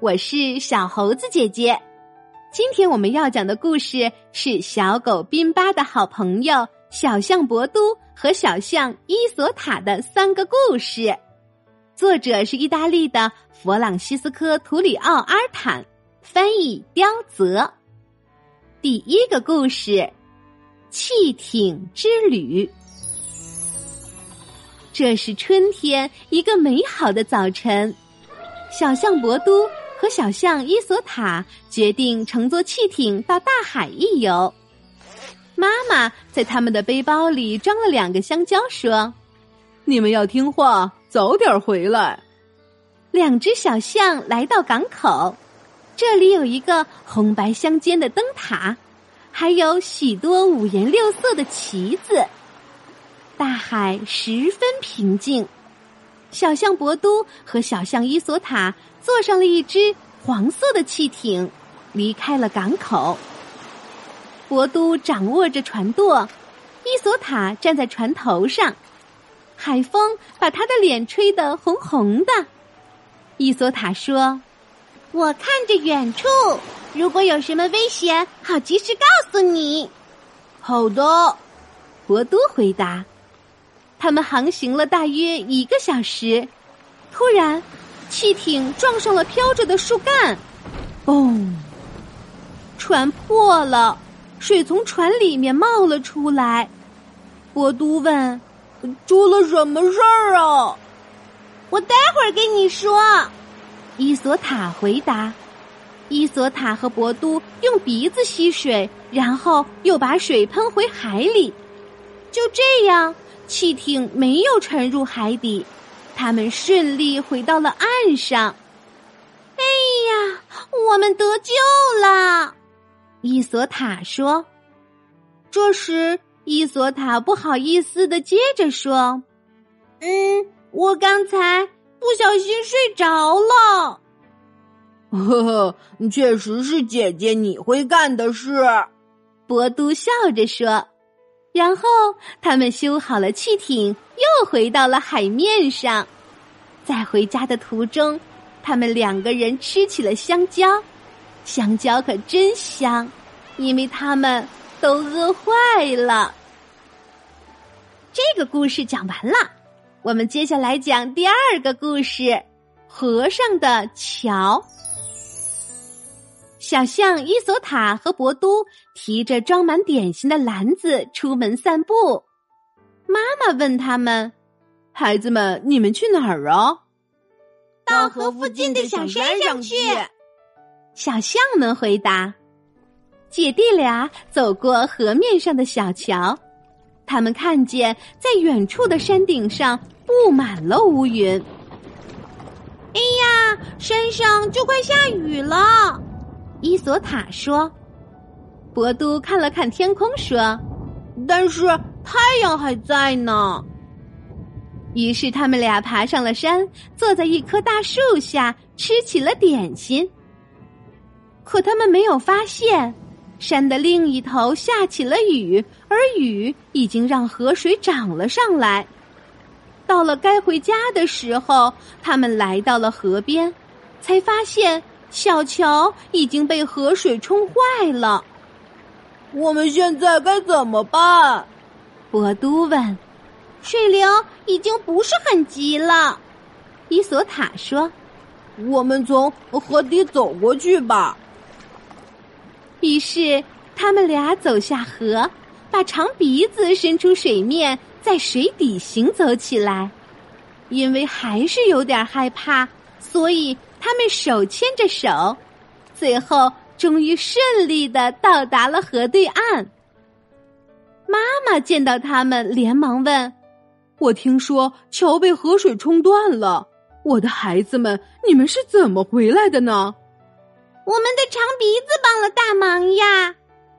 我是小猴子姐姐。今天我们要讲的故事是小狗宾巴的好朋友小象博都和小象伊索塔的三个故事。作者是意大利的弗朗西斯科·图里奥·阿尔坦，翻译刁泽。第一个故事：汽艇之旅。这是春天一个美好的早晨，小象博都和小象伊索塔决定乘坐汽艇到大海一游。妈妈在他们的背包里装了两个香蕉，说：“你们要听话，早点回来。”两只小象来到港口，这里有一个红白相间的灯塔，还有许多五颜六色的旗子。大海十分平静，小象博都和小象伊索塔坐上了一只黄色的汽艇，离开了港口。博都掌握着船舵，伊索塔站在船头上，海风把他的脸吹得红红的。伊索塔说：“我看着远处，如果有什么危险，好及时告诉你。”好的，博都回答。他们航行了大约一个小时，突然，汽艇撞上了飘着的树干，嘣！船破了，水从船里面冒了出来。博都问：“出了什么事儿啊？”我待会儿跟你说。伊索塔回答。伊索塔和博都用鼻子吸水，然后又把水喷回海里。就这样。汽艇没有沉入海底，他们顺利回到了岸上。哎呀，我们得救了！伊索塔说。这时，伊索塔不好意思的接着说：“嗯，我刚才不小心睡着了。”呵呵，确实是姐姐你会干的事。博都笑着说。然后他们修好了汽艇，又回到了海面上。在回家的途中，他们两个人吃起了香蕉，香蕉可真香，因为他们都饿坏了。这个故事讲完了，我们接下来讲第二个故事：河上的桥。小象伊索塔和博都提着装满点心的篮子出门散步。妈妈问他们：“孩子们，你们去哪儿啊？”“到河附近的小山上去。”小象们回答。姐弟俩走过河面上的小桥，他们看见在远处的山顶上布满了乌云。哎呀，山上就快下雨了。伊索塔说：“博都看了看天空，说：‘但是太阳还在呢。’于是他们俩爬上了山，坐在一棵大树下吃起了点心。可他们没有发现，山的另一头下起了雨，而雨已经让河水涨了上来。到了该回家的时候，他们来到了河边，才发现。”小桥已经被河水冲坏了，我们现在该怎么办？博都问。水流已经不是很急了，伊索塔说：“我们从河底走过去吧。”于是他们俩走下河，把长鼻子伸出水面，在水底行走起来。因为还是有点害怕，所以。他们手牵着手，最后终于顺利的到达了河对岸。妈妈见到他们，连忙问：“我听说桥被河水冲断了，我的孩子们，你们是怎么回来的呢？”我们的长鼻子帮了大忙呀！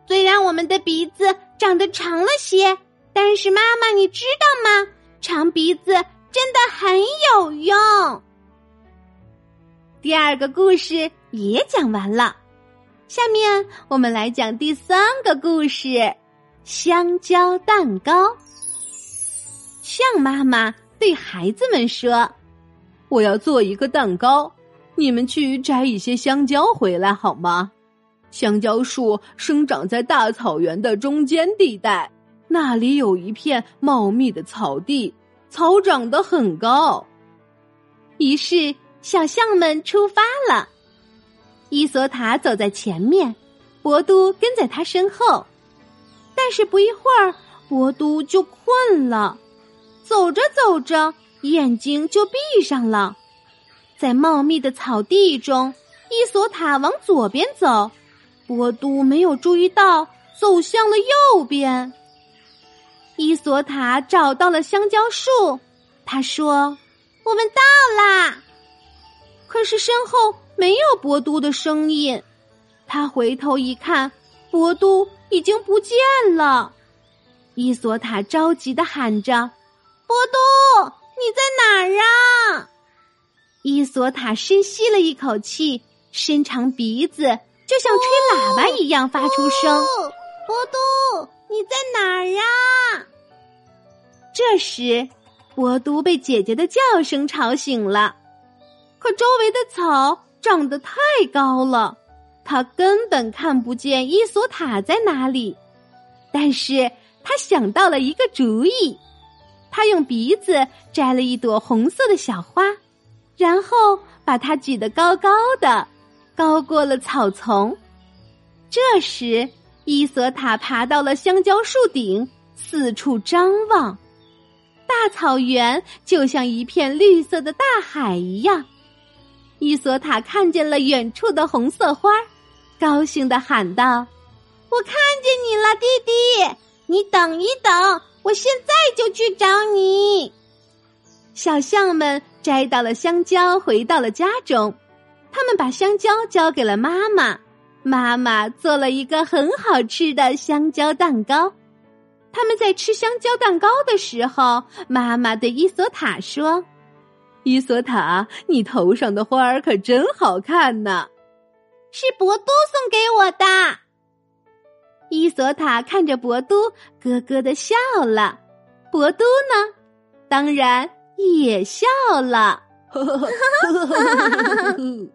虽然我们的鼻子长得长了些，但是妈妈，你知道吗？长鼻子真的很有用。第二个故事也讲完了，下面我们来讲第三个故事：香蕉蛋糕。象妈妈对孩子们说：“我要做一个蛋糕，你们去摘一些香蕉回来好吗？香蕉树生长在大草原的中间地带，那里有一片茂密的草地，草长得很高。于是小象们出发了。伊索塔走在前面，博都跟在他身后。但是不一会儿，博都就困了，走着走着，眼睛就闭上了。在茂密的草地中，伊索塔往左边走。博都没有注意到，走向了右边。伊索塔找到了香蕉树，他说：“我们到啦！”可是身后没有博都的声音。他回头一看，博都已经不见了。伊索塔着急的喊着：“博都，你在哪儿啊？”伊索塔深吸了一口气，伸长鼻子。就像吹喇叭一样发出声。博都，你在哪儿啊？这时，博都被姐姐的叫声吵醒了。可周围的草长得太高了，他根本看不见伊索塔在哪里。但是他想到了一个主意，他用鼻子摘了一朵红色的小花，然后把它举得高高的。高过了草丛。这时，伊索塔爬到了香蕉树顶，四处张望。大草原就像一片绿色的大海一样。伊索塔看见了远处的红色花，高兴的喊道：“我看见你了，弟弟！你等一等，我现在就去找你。”小象们摘到了香蕉，回到了家中。他们把香蕉交给了妈妈，妈妈做了一个很好吃的香蕉蛋糕。他们在吃香蕉蛋糕的时候，妈妈对伊索塔说：“伊索塔，你头上的花儿可真好看呢。”是博都送给我的。伊索塔看着博都，咯咯的笑了。博都呢，当然也笑了。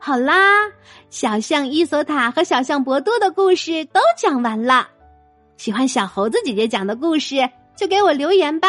好啦，小象伊索塔和小象博多的故事都讲完了。喜欢小猴子姐姐讲的故事，就给我留言吧。